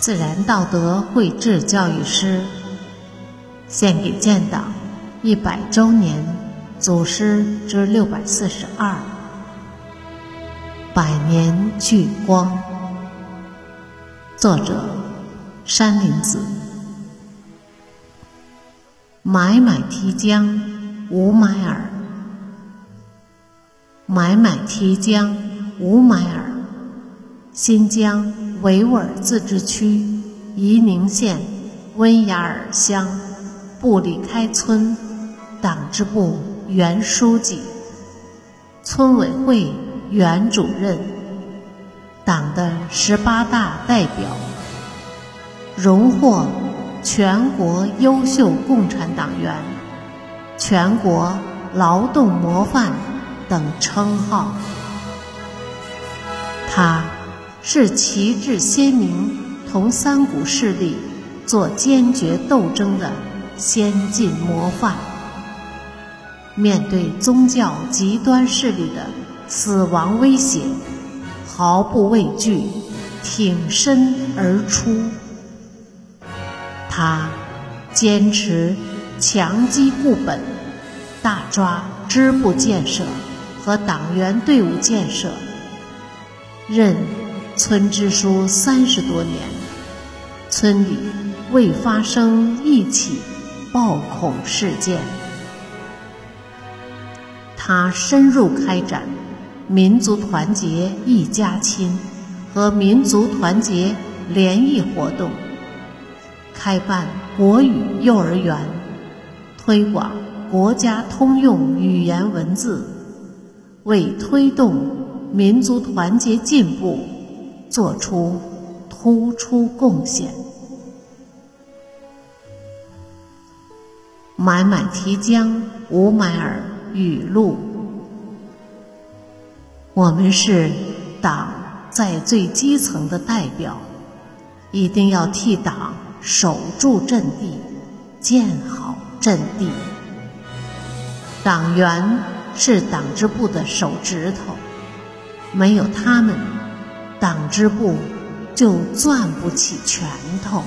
自然道德绘制教育师，献给建党一百周年祖师之六百四十二，百年聚光。作者：山林子。买买提江无买耳，买买提江无买耳，新疆维吾尔自治区伊宁县温雅尔乡布里开村党支部原书记、村委会原主任、党的十八大代表，荣获。全国优秀共产党员、全国劳动模范等称号。他是旗帜鲜明、同三股势力做坚决斗争的先进模范。面对宗教极端势力的死亡威胁，毫不畏惧，挺身而出。他坚持强基固本，大抓支部建设和党员队伍建设，任村支书三十多年，村里未发生一起暴恐事件。他深入开展民族团结一家亲和民族团结联谊活动。开办国语幼儿园，推广国家通用语言文字，为推动民族团结进步做出突出贡献。买买提江无买尔语录：我们是党在最基层的代表，一定要替党。守住阵地，建好阵地。党员是党支部的手指头，没有他们，党支部就攥不起拳头。